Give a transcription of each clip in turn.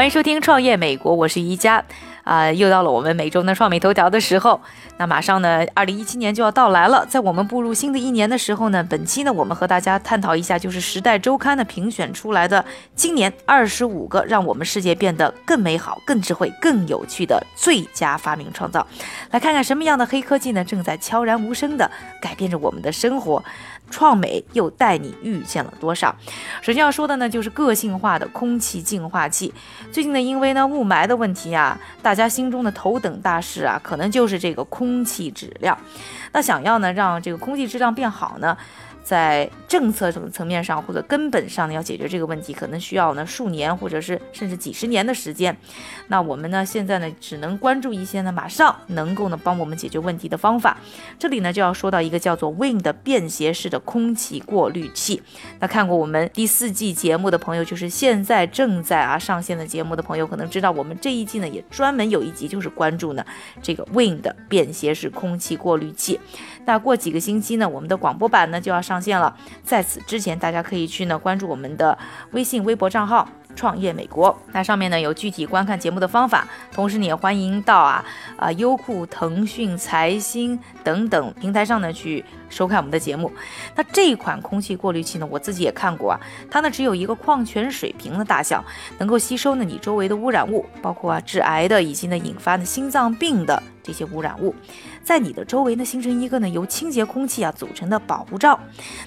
欢迎收听《创业美国》，我是宜家。啊，又到了我们每周的创美头条的时候。那马上呢，二零一七年就要到来了。在我们步入新的一年的时候呢，本期呢，我们和大家探讨一下，就是《时代周刊》呢评选出来的今年二十五个让我们世界变得更美好、更智慧、更有趣的最佳发明创造。来看看什么样的黑科技呢，正在悄然无声地改变着我们的生活。创美又带你遇见了多少？首先要说的呢，就是个性化的空气净化器。最近呢，因为呢雾霾的问题啊，大家心中的头等大事啊，可能就是这个空气质量。那想要呢让这个空气质量变好呢？在政策层层面上或者根本上呢，要解决这个问题，可能需要呢数年或者是甚至几十年的时间。那我们呢现在呢只能关注一些呢马上能够呢帮我们解决问题的方法。这里呢就要说到一个叫做 Win 的便携式的空气过滤器。那看过我们第四季节目的朋友，就是现在正在啊上线的节目的朋友，可能知道我们这一季呢也专门有一集就是关注呢这个 Win 的便携式空气过滤器。那过几个星期呢，我们的广播版呢就要上线了。在此之前，大家可以去呢关注我们的微信、微博账号。创业美国，那上面呢有具体观看节目的方法，同时你也欢迎到啊啊优酷、腾讯、财新等等平台上呢去收看我们的节目。那这一款空气过滤器呢，我自己也看过啊，它呢只有一个矿泉水瓶的大小，能够吸收呢你周围的污染物，包括啊致癌的以及呢引发的心脏病的这些污染物，在你的周围呢形成一个呢由清洁空气啊组成的保护罩。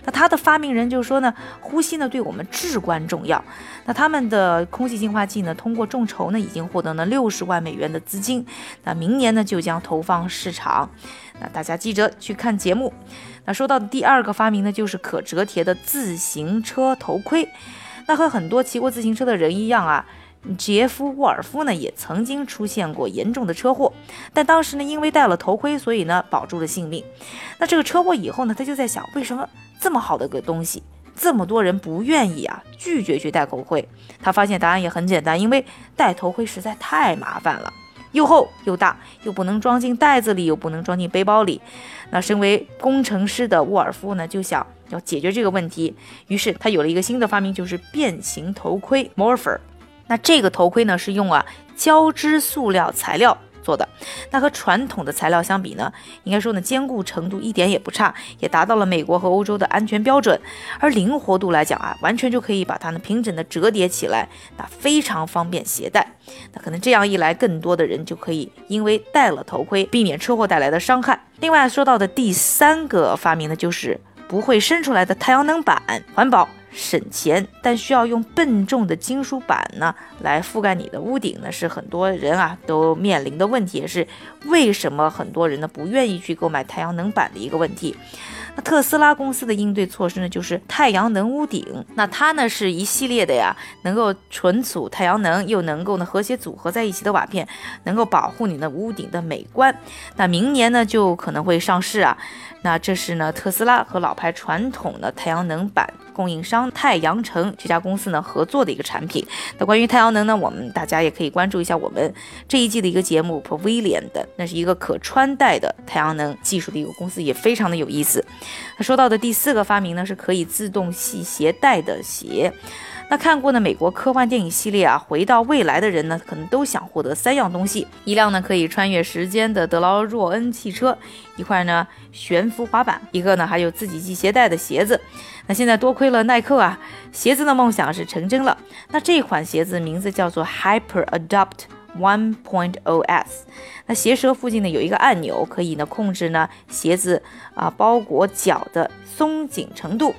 那它的发明人就说呢，呼吸呢对我们至关重要。那他们的空气净化器呢，通过众筹呢，已经获得了六十万美元的资金。那明年呢，就将投放市场。那大家记着去看节目。那说到的第二个发明呢，就是可折叠的自行车头盔。那和很多骑过自行车的人一样啊，杰夫·沃尔夫呢，也曾经出现过严重的车祸，但当时呢，因为戴了头盔，所以呢，保住了性命。那这个车祸以后呢，他就在想，为什么这么好的个东西？这么多人不愿意啊，拒绝去戴头盔。他发现答案也很简单，因为戴头盔实在太麻烦了，又厚又大，又不能装进袋子里，又不能装进背包里。那身为工程师的沃尔夫呢，就想要解决这个问题，于是他有了一个新的发明，就是变形头盔 Morpher。那这个头盔呢，是用啊胶织塑料材料。做的那和传统的材料相比呢，应该说呢坚固程度一点也不差，也达到了美国和欧洲的安全标准。而灵活度来讲啊，完全就可以把它呢平整的折叠起来，那非常方便携带。那可能这样一来，更多的人就可以因为戴了头盔，避免车祸带来的伤害。另外说到的第三个发明呢，就是不会伸出来的太阳能板，环保。省钱，但需要用笨重的金属板呢来覆盖你的屋顶呢，是很多人啊都面临的问题，也是为什么很多人呢不愿意去购买太阳能板的一个问题。那特斯拉公司的应对措施呢，就是太阳能屋顶。那它呢是一系列的呀，能够存储太阳能，又能够呢和谐组合在一起的瓦片，能够保护你的屋顶的美观。那明年呢就可能会上市啊。那这是呢特斯拉和老牌传统的太阳能板供应商太阳城这家公司呢合作的一个产品。那关于太阳能呢，我们大家也可以关注一下我们这一季的一个节目 Pavilion 的，那是一个可穿戴的太阳能技术的一个公司，也非常的有意思。他说到的第四个发明呢，是可以自动系鞋带的鞋。那看过呢美国科幻电影系列啊，回到未来的人呢，可能都想获得三样东西：一辆呢可以穿越时间的德劳若恩汽车，一块呢悬浮滑板，一个呢还有自己系鞋带的鞋子。那现在多亏了耐克啊，鞋子的梦想是成真了。那这款鞋子名字叫做 Hyper Adapt One Point O S。那鞋舌附近呢有一个按钮，可以呢控制呢鞋子啊包裹脚的松紧程度。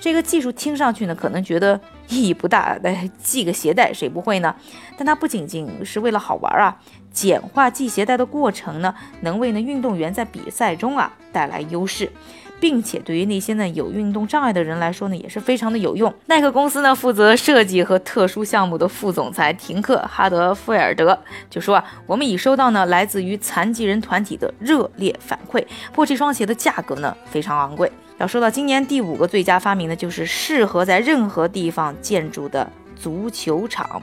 这个技术听上去呢可能觉得意义不大，来系个鞋带谁不会呢？但它不仅仅是为了好玩啊，简化系鞋带的过程呢，能为呢运动员在比赛中啊带来优势。并且对于那些呢有运动障碍的人来说呢，也是非常的有用。耐克公司呢负责设计和特殊项目的副总裁廷克哈德菲尔德就说啊，我们已收到呢来自于残疾人团体的热烈反馈，不过这双鞋的价格呢非常昂贵。要说到今年第五个最佳发明呢，就是适合在任何地方建筑的足球场。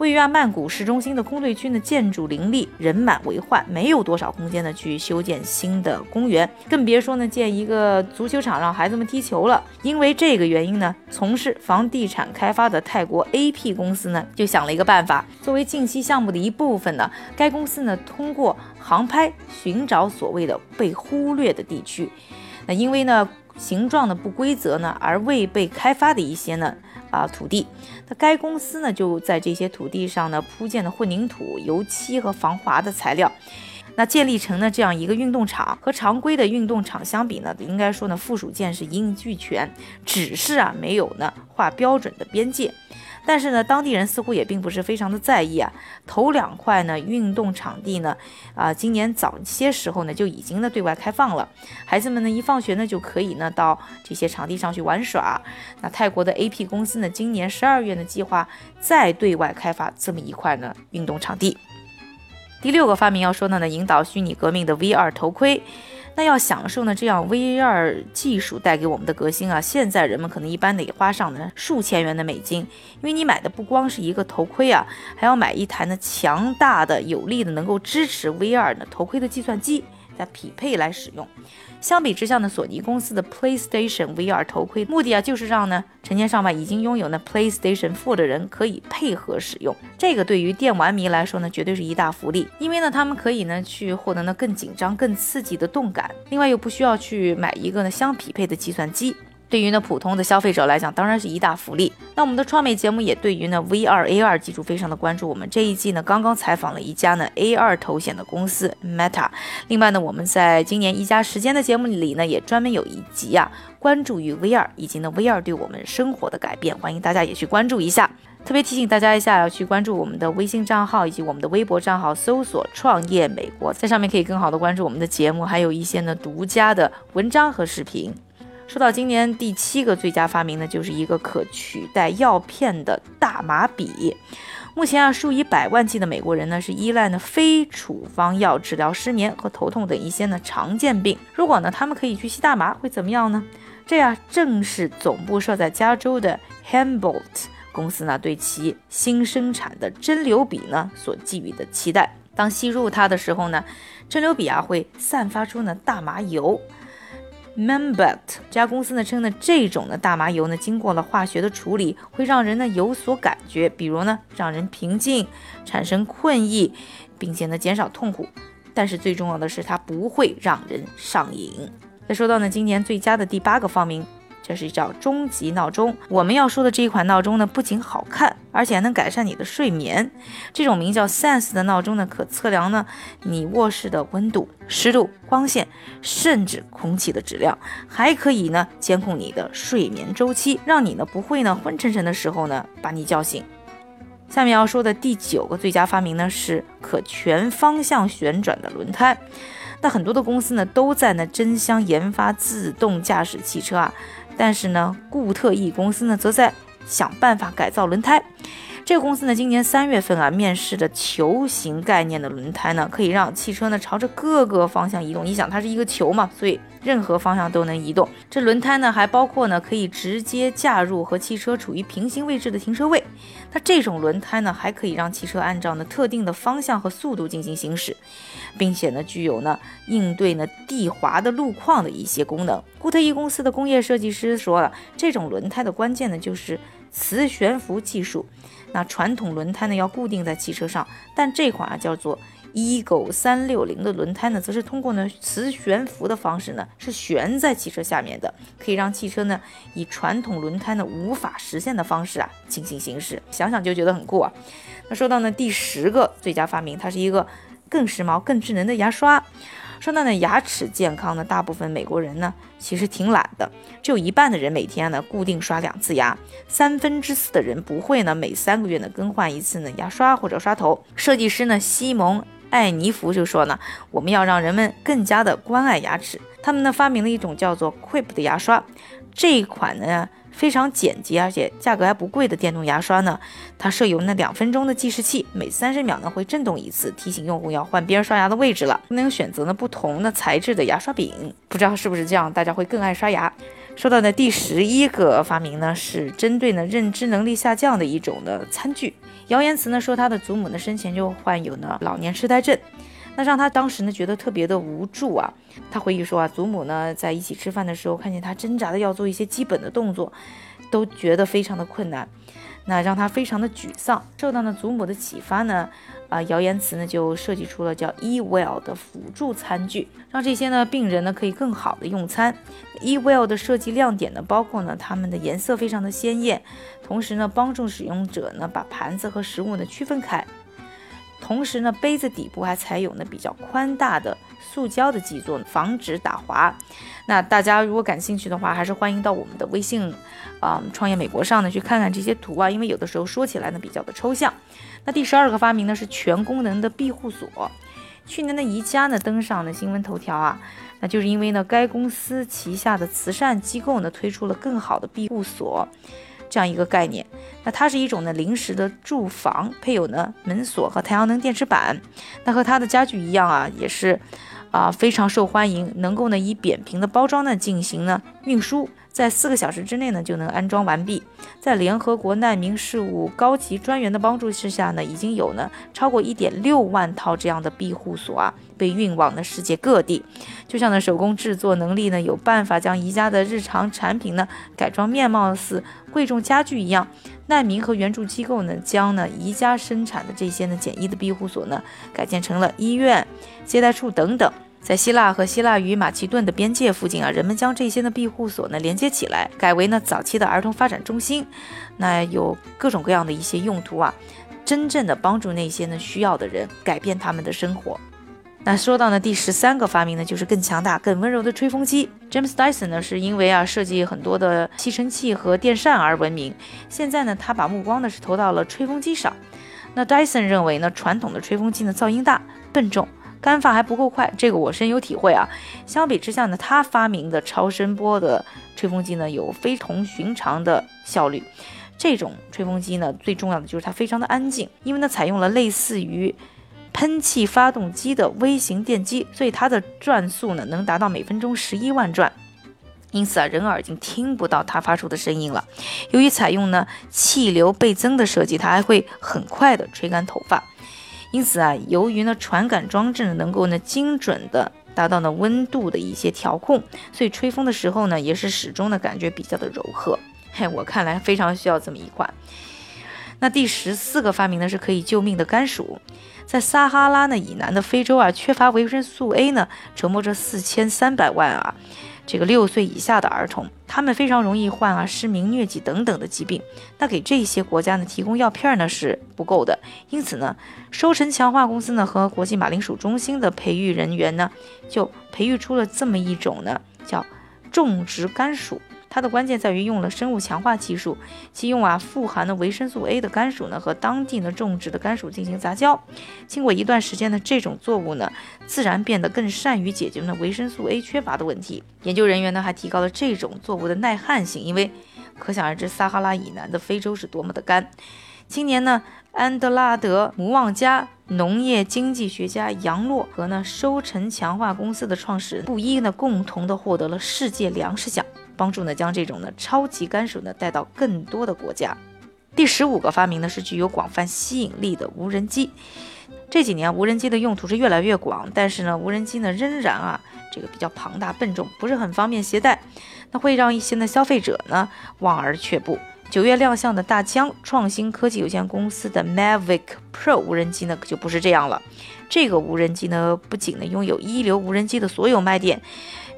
位于啊曼谷市中心的空队区呢，建筑林立，人满为患，没有多少空间呢去修建新的公园，更别说呢建一个足球场让孩子们踢球了。因为这个原因呢，从事房地产开发的泰国 AP 公司呢就想了一个办法，作为近期项目的一部分呢，该公司呢通过航拍寻找所谓的被忽略的地区。那因为呢形状的不规则呢而未被开发的一些呢。啊，土地，那该公司呢就在这些土地上呢铺建了混凝土、油漆和防滑的材料，那建立成呢这样一个运动场。和常规的运动场相比呢，应该说呢附属件是一应俱全，只是啊没有呢划标准的边界。但是呢，当地人似乎也并不是非常的在意啊。头两块呢运动场地呢，啊，今年早些时候呢就已经呢对外开放了，孩子们呢一放学呢就可以呢到这些场地上去玩耍。那泰国的 AP 公司呢，今年十二月呢计划再对外开发这么一块呢运动场地。第六个发明要说的呢，引导虚拟革命的 VR 头盔。那要享受呢这样 VR 技术带给我们的革新啊，现在人们可能一般得花上呢数千元的美金，因为你买的不光是一个头盔啊，还要买一台呢强大的、有力的、能够支持 VR 的头盔的计算机。匹配来使用。相比之下呢，索尼公司的 PlayStation VR 头盔目的啊，就是让呢成千上万已经拥有呢 PlayStation 4的人可以配合使用。这个对于电玩迷来说呢，绝对是一大福利，因为呢他们可以呢去获得呢更紧张、更刺激的动感，另外又不需要去买一个呢相匹配的计算机。对于呢普通的消费者来讲，当然是一大福利。那我们的创美节目也对于呢 VR AR 技术非常的关注。我们这一季呢刚刚采访了一家呢 A 二头显的公司 Meta。另外呢，我们在今年一家时间的节目里呢也专门有一集啊关注于 VR 以及呢 VR 对我们生活的改变，欢迎大家也去关注一下。特别提醒大家一下，要去关注我们的微信账号以及我们的微博账号，搜索“创业美国”，在上面可以更好的关注我们的节目，还有一些呢独家的文章和视频。说到今年第七个最佳发明呢，就是一个可取代药片的大麻笔。目前啊，数以百万计的美国人呢是依赖呢非处方药治疗失眠和头痛等一些呢常见病。如果呢他们可以去吸大麻，会怎么样呢？这呀正是总部设在加州的 Humboldt 公司呢对其新生产的针流笔呢所寄予的期待。当吸入它的时候呢，针流笔啊会散发出呢大麻油。M e m b e t 这家公司呢称呢，这种的大麻油呢，经过了化学的处理，会让人呢有所感觉，比如呢让人平静，产生困意，并且呢减少痛苦。但是最重要的是，它不会让人上瘾。再说到呢，今年最佳的第八个发明。这是叫终极闹钟。我们要说的这一款闹钟呢，不仅好看，而且还能改善你的睡眠。这种名叫 Sense 的闹钟呢，可测量呢你卧室的温度、湿度、光线，甚至空气的质量，还可以呢监控你的睡眠周期，让你呢不会呢昏沉沉的时候呢把你叫醒。下面要说的第九个最佳发明呢，是可全方向旋转的轮胎。那很多的公司呢都在呢争相研发自动驾驶汽车啊。但是呢，固特异公司呢，则在想办法改造轮胎。这个公司呢，今年三月份啊，面试的球形概念的轮胎呢，可以让汽车呢朝着各个方向移动。你想，它是一个球嘛，所以任何方向都能移动。这轮胎呢，还包括呢，可以直接架入和汽车处于平行位置的停车位。那这种轮胎呢，还可以让汽车按照呢特定的方向和速度进行行驶，并且呢，具有呢应对呢地滑的路况的一些功能。固特异公司的工业设计师说了，这种轮胎的关键呢，就是磁悬浮技术。那传统轮胎呢要固定在汽车上，但这款啊叫做 Eagle 三六零的轮胎呢，则是通过呢磁悬浮的方式呢，是悬在汽车下面的，可以让汽车呢以传统轮胎呢无法实现的方式啊进行行驶。想想就觉得很酷啊。那说到呢第十个最佳发明，它是一个更时髦、更智能的牙刷。说到呢牙齿健康呢，大部分美国人呢其实挺懒的，只有一半的人每天呢固定刷两次牙，三分之四的人不会呢每三个月呢更换一次呢牙刷或者刷头。设计师呢西蒙艾尼弗就说呢，我们要让人们更加的关爱牙齿，他们呢发明了一种叫做 Quip 的牙刷，这一款呢。非常简洁，而且价格还不贵的电动牙刷呢，它设有那两分钟的计时器，每三十秒呢会震动一次，提醒用户要换边刷牙的位置了。能选择呢不同的材质的牙刷柄，不知道是不是这样，大家会更爱刷牙。说到的第十一个发明呢，是针对呢认知能力下降的一种的餐具。谣言词呢说他的祖母呢生前就患有呢老年痴呆症，那让他当时呢觉得特别的无助啊。他回忆说啊，祖母呢在一起吃饭的时候，看见他挣扎的要做一些基本的动作，都觉得非常的困难。那让他非常的沮丧，受到呢祖母的启发呢，啊谣言词呢就设计出了叫 eWell 的辅助餐具，让这些呢病人呢可以更好的用餐。eWell 的设计亮点呢包括呢它们的颜色非常的鲜艳，同时呢帮助使用者呢把盘子和食物呢区分开。同时呢，杯子底部还采用了比较宽大的塑胶的基座，防止打滑。那大家如果感兴趣的话，还是欢迎到我们的微信，啊，创业美国上呢去看看这些图啊，因为有的时候说起来呢比较的抽象。那第十二个发明呢是全功能的庇护所。去年的宜家呢登上了新闻头条啊，那就是因为呢该公司旗下的慈善机构呢推出了更好的庇护所。这样一个概念，那它是一种呢临时的住房，配有呢门锁和太阳能电池板。那和它的家具一样啊，也是啊非常受欢迎，能够呢以扁平的包装呢进行呢运输。在四个小时之内呢，就能安装完毕。在联合国难民事务高级专员的帮助之下呢，已经有呢超过一点六万套这样的庇护所啊，被运往了世界各地。就像呢手工制作能力呢有办法将宜家的日常产品呢改装面貌似贵重家具一样，难民和援助机构呢将呢宜家生产的这些呢简易的庇护所呢改建成了医院、接待处等等。在希腊和希腊与马其顿的边界附近啊，人们将这些的庇护所呢连接起来，改为呢早期的儿童发展中心。那有各种各样的一些用途啊，真正的帮助那些呢需要的人，改变他们的生活。那说到呢第十三个发明呢，就是更强大、更温柔的吹风机。James Dyson 呢是因为啊设计很多的吸尘器和电扇而闻名，现在呢他把目光呢是投到了吹风机上。那 Dyson 认为呢传统的吹风机呢噪音大、笨重。干发还不够快，这个我深有体会啊。相比之下呢，他发明的超声波的吹风机呢，有非同寻常的效率。这种吹风机呢，最重要的就是它非常的安静，因为呢采用了类似于喷气发动机的微型电机，所以它的转速呢能达到每分钟十一万转。因此啊，人耳已经听不到它发出的声音了。由于采用呢气流倍增的设计，它还会很快的吹干头发。因此啊，由于呢传感装置能够呢精准的达到呢温度的一些调控，所以吹风的时候呢也是始终呢感觉比较的柔和。嘿，我看来非常需要这么一款。那第十四个发明呢是可以救命的甘薯，在撒哈拉呢以南的非洲啊，缺乏维生素 A 呢折磨着四千三百万啊。这个六岁以下的儿童，他们非常容易患啊失明、疟疾等等的疾病。那给这些国家呢提供药片呢是不够的，因此呢，收成强化公司呢和国际马铃薯中心的培育人员呢，就培育出了这么一种呢叫种植甘薯。它的关键在于用了生物强化技术，其用啊富含的维生素 A 的甘薯呢和当地呢种植的甘薯进行杂交，经过一段时间呢，这种作物呢自然变得更善于解决呢维生素 A 缺乏的问题。研究人员呢还提高了这种作物的耐旱性，因为可想而知撒哈拉以南的非洲是多么的干。今年呢，安德拉德姆旺加农业经济学家杨洛和呢收成强化公司的创始人布伊呢共同的获得了世界粮食奖。帮助呢，将这种呢超级甘薯呢带到更多的国家。第十五个发明呢是具有广泛吸引力的无人机。这几年无人机的用途是越来越广，但是呢无人机呢仍然啊这个比较庞大笨重，不是很方便携带，那会让一些呢消费者呢望而却步。九月亮相的大疆创新科技有限公司的 Mavic Pro 无人机呢可就不是这样了。这个无人机呢不仅呢拥有一流无人机的所有卖点。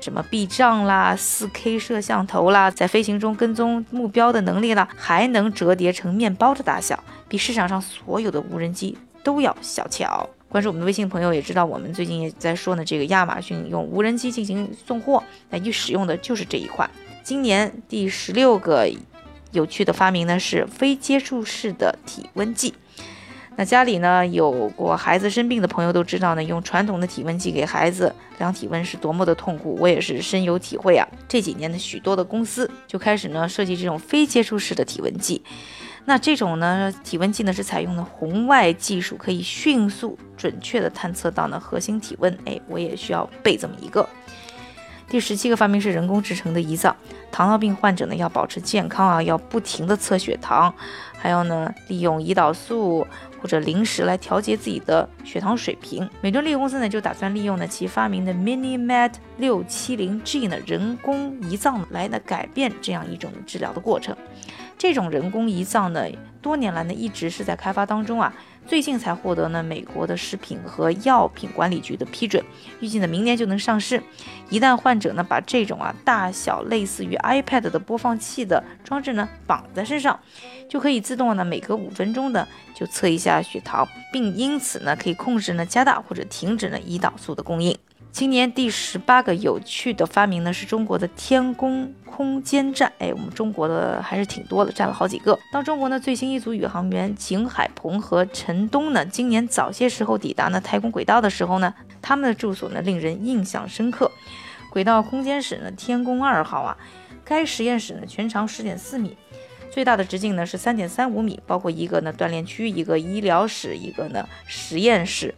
什么避障啦、四 K 摄像头啦，在飞行中跟踪目标的能力啦，还能折叠成面包的大小，比市场上所有的无人机都要小巧。关注我们的微信朋友也知道，我们最近也在说呢，这个亚马逊用无人机进行送货，那一使用的就是这一款。今年第十六个有趣的发明呢，是非接触式的体温计。那家里呢有过孩子生病的朋友都知道呢，用传统的体温计给孩子量体温是多么的痛苦，我也是深有体会啊。这几年呢，许多的公司就开始呢设计这种非接触式的体温计。那这种呢体温计呢是采用的红外技术，可以迅速准确的探测到呢核心体温。哎，我也需要备这么一个。第十七个发明是人工制成的胰脏。糖尿病患者呢要保持健康啊，要不停的测血糖，还要呢利用胰岛素或者零食来调节自己的血糖水平。美敦力公司呢就打算利用呢其发明的 MiniMed 六七零 G 呢人工胰脏来呢改变这样一种治疗的过程。这种人工胰脏呢多年来呢一直是在开发当中啊。最近才获得呢美国的食品和药品管理局的批准，预计呢明年就能上市。一旦患者呢把这种啊大小类似于 iPad 的播放器的装置呢绑在身上，就可以自动呢每隔五分钟呢就测一下血糖，并因此呢可以控制呢加大或者停止呢胰岛素的供应。今年第十八个有趣的发明呢，是中国的天宫空间站。哎，我们中国的还是挺多的，占了好几个。当中国呢最新一组宇航员景海鹏和陈冬呢，今年早些时候抵达呢太空轨道的时候呢，他们的住所呢令人印象深刻。轨道空间室呢，天宫二号啊，该实验室呢全长十点四米，最大的直径呢是三点三五米，包括一个呢锻炼区、一个医疗室、一个呢实验室。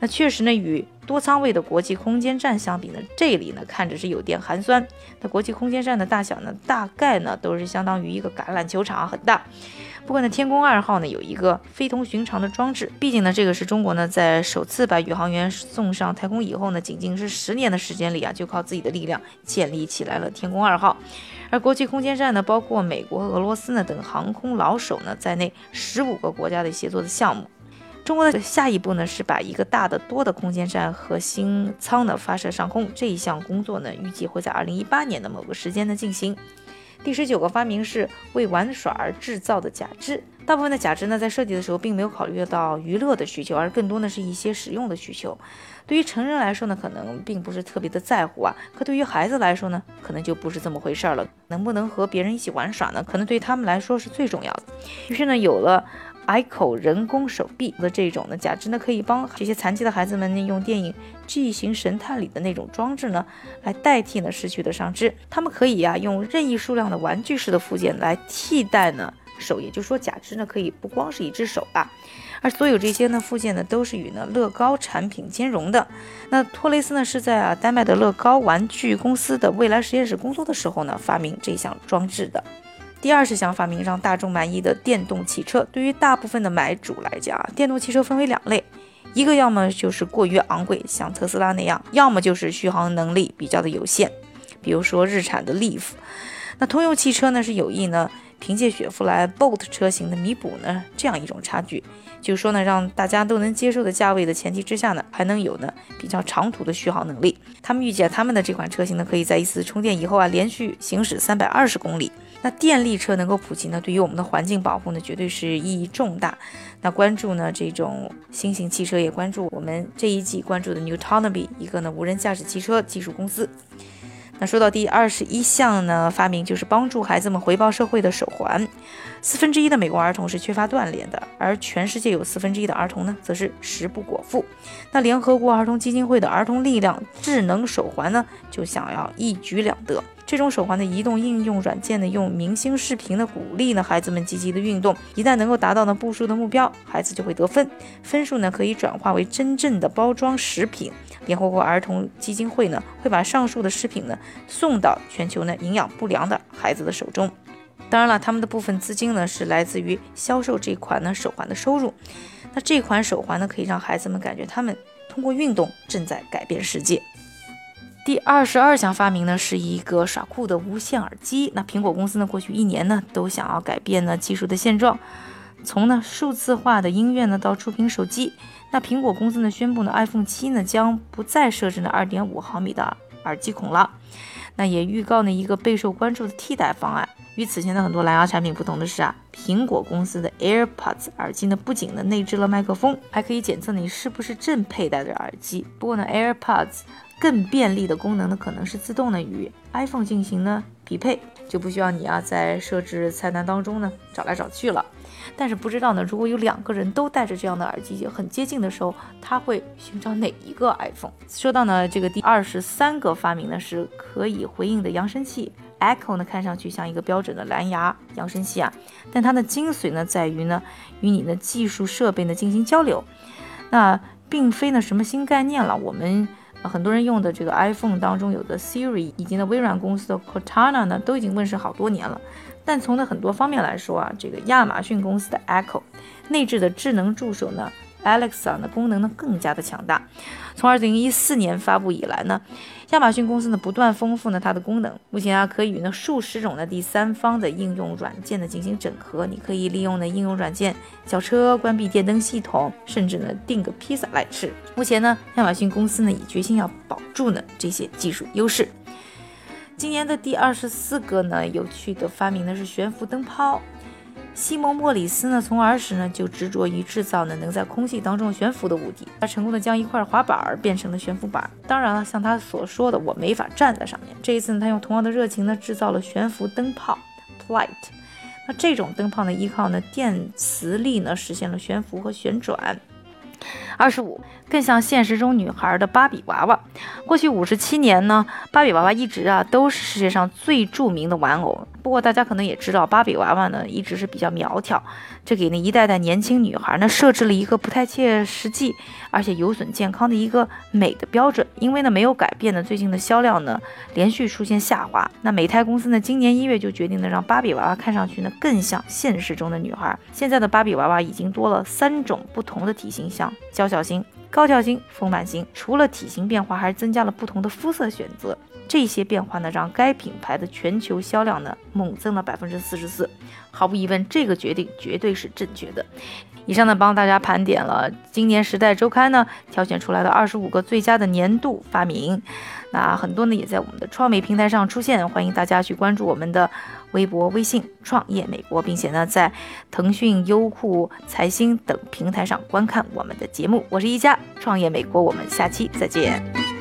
那确实呢，与多舱位的国际空间站相比呢，这里呢看着是有点寒酸。那国际空间站的大小呢，大概呢都是相当于一个橄榄球场，很大。不过呢，天宫二号呢有一个非同寻常的装置，毕竟呢这个是中国呢在首次把宇航员送上太空以后呢，仅仅是十年的时间里啊，就靠自己的力量建立起来了天宫二号。而国际空间站呢，包括美国、俄罗斯呢等航空老手呢在内，十五个国家的协作的项目。中国的下一步呢，是把一个大的多的空间站核心舱呢发射上空。这一项工作呢，预计会在二零一八年的某个时间呢进行。第十九个发明是为玩耍而制造的假肢。大部分的假肢呢，在设计的时候并没有考虑到娱乐的需求，而更多的是一些实用的需求。对于成人来说呢，可能并不是特别的在乎啊，可对于孩子来说呢，可能就不是这么回事儿了。能不能和别人一起玩耍呢？可能对他们来说是最重要的。于是呢，有了。I 口人工手臂的这种呢假肢呢，可以帮这些残疾的孩子们呢，用电影《巨型神探》里的那种装置呢，来代替呢失去的上肢。他们可以啊，用任意数量的玩具式的附件来替代呢手，也就是说假肢呢可以不光是一只手啊。而所有这些呢附件呢，都是与呢乐高产品兼容的。那托雷斯呢是在啊丹麦的乐高玩具公司的未来实验室工作的时候呢，发明这项装置的。第二是想发明让大众满意的电动汽车。对于大部分的买主来讲啊，电动汽车分为两类，一个要么就是过于昂贵，像特斯拉那样；要么就是续航能力比较的有限，比如说日产的 Leaf。那通用汽车呢是有意呢，凭借雪佛兰 Bolt 车型的弥补呢这样一种差距，就是说呢，让大家都能接受的价位的前提之下呢，还能有呢比较长途的续航能力。他们预计他们的这款车型呢，可以在一次充电以后啊，连续行驶三百二十公里。那电力车能够普及呢，对于我们的环境保护呢，绝对是意义重大。那关注呢这种新型汽车，也关注我们这一季关注的 Newtonomy 一个呢无人驾驶汽车技术公司。那说到第二十一项呢发明，就是帮助孩子们回报社会的手环。四分之一的美国儿童是缺乏锻炼的，而全世界有四分之一的儿童呢，则是食不果腹。那联合国儿童基金会的儿童力量智能手环呢，就想要一举两得。这种手环的移动应用软件呢，用明星视频的鼓励呢，孩子们积极的运动。一旦能够达到呢步数的目标，孩子就会得分，分数呢可以转化为真正的包装食品。联合国儿童基金会呢，会把上述的食品呢送到全球呢营养不良的孩子的手中。当然了，他们的部分资金呢是来自于销售这款呢手环的收入。那这款手环呢，可以让孩子们感觉他们通过运动正在改变世界。第二十二项发明呢，是一个耍酷的无线耳机。那苹果公司呢，过去一年呢，都想要改变呢技术的现状，从呢数字化的音乐呢到触屏手机。那苹果公司呢宣布呢，iPhone 七呢将不再设置呢二点五毫米的耳机孔了。那也预告呢一个备受关注的替代方案。与此前的很多蓝牙产品不同的是啊，苹果公司的 AirPods 耳机呢，不仅呢内置了麦克风，还可以检测你是不是正佩戴着耳机。不过呢，AirPods 更便利的功能呢，可能是自动的与 iPhone 进行呢匹配，就不需要你啊在设置菜单当中呢找来找去了。但是不知道呢，如果有两个人都戴着这样的耳机很接近的时候，他会寻找哪一个 iPhone？说到呢这个第二十三个发明呢，是可以回应的扬声器。Echo 呢看上去像一个标准的蓝牙扬声器啊，但它的精髓呢在于呢与你的技术设备呢进行交流。那并非呢什么新概念了，我们。很多人用的这个 iPhone 当中有的 Siri，以及呢微软公司的 Cortana 呢，都已经问世好多年了。但从呢很多方面来说啊，这个亚马逊公司的 Echo 内置的智能助手呢。Alexa 的功能呢更加的强大。从二零一四年发布以来呢，亚马逊公司呢不断丰富呢它的功能。目前啊可以与呢数十种的第三方的应用软件呢进行整合。你可以利用呢应用软件叫车、关闭电灯系统，甚至呢订个披萨来吃。目前呢亚马逊公司呢已决心要保住呢这些技术优势。今年的第二十四个呢有趣的发明呢是悬浮灯泡。西蒙·莫里斯呢，从儿时呢就执着于制造呢能在空气当中悬浮的物体。他成功的将一块滑板变成了悬浮板。当然了，像他所说的，我没法站在上面。这一次呢，他用同样的热情呢制造了悬浮灯泡 p l i g h t。那这种灯泡呢，依靠呢电磁力呢实现了悬浮和旋转。二十五，更像现实中女孩的芭比娃娃。过去五十七年呢，芭比娃娃一直啊都是世界上最著名的玩偶。不过大家可能也知道，芭比娃娃呢一直是比较苗条，这给那一代代年轻女孩呢设置了一个不太切实际，而且有损健康的一个美的标准。因为呢没有改变呢，最近的销量呢连续出现下滑。那美泰公司呢今年一月就决定呢让芭比娃娃看上去呢更像现实中的女孩。现在的芭比娃娃已经多了三种不同的体型，像娇小型、高挑型、丰满型。除了体型变化，还增加了不同的肤色选择。这些变化呢，让该品牌的全球销量呢猛增了百分之四十四。毫无疑问，这个决定绝对是正确的。以上呢，帮大家盘点了今年《时代周刊》呢挑选出来的二十五个最佳的年度发明。那很多呢也在我们的创美平台上出现，欢迎大家去关注我们的微博、微信“创业美国”，并且呢在腾讯、优酷、财新等平台上观看我们的节目。我是一加创业美国，我们下期再见。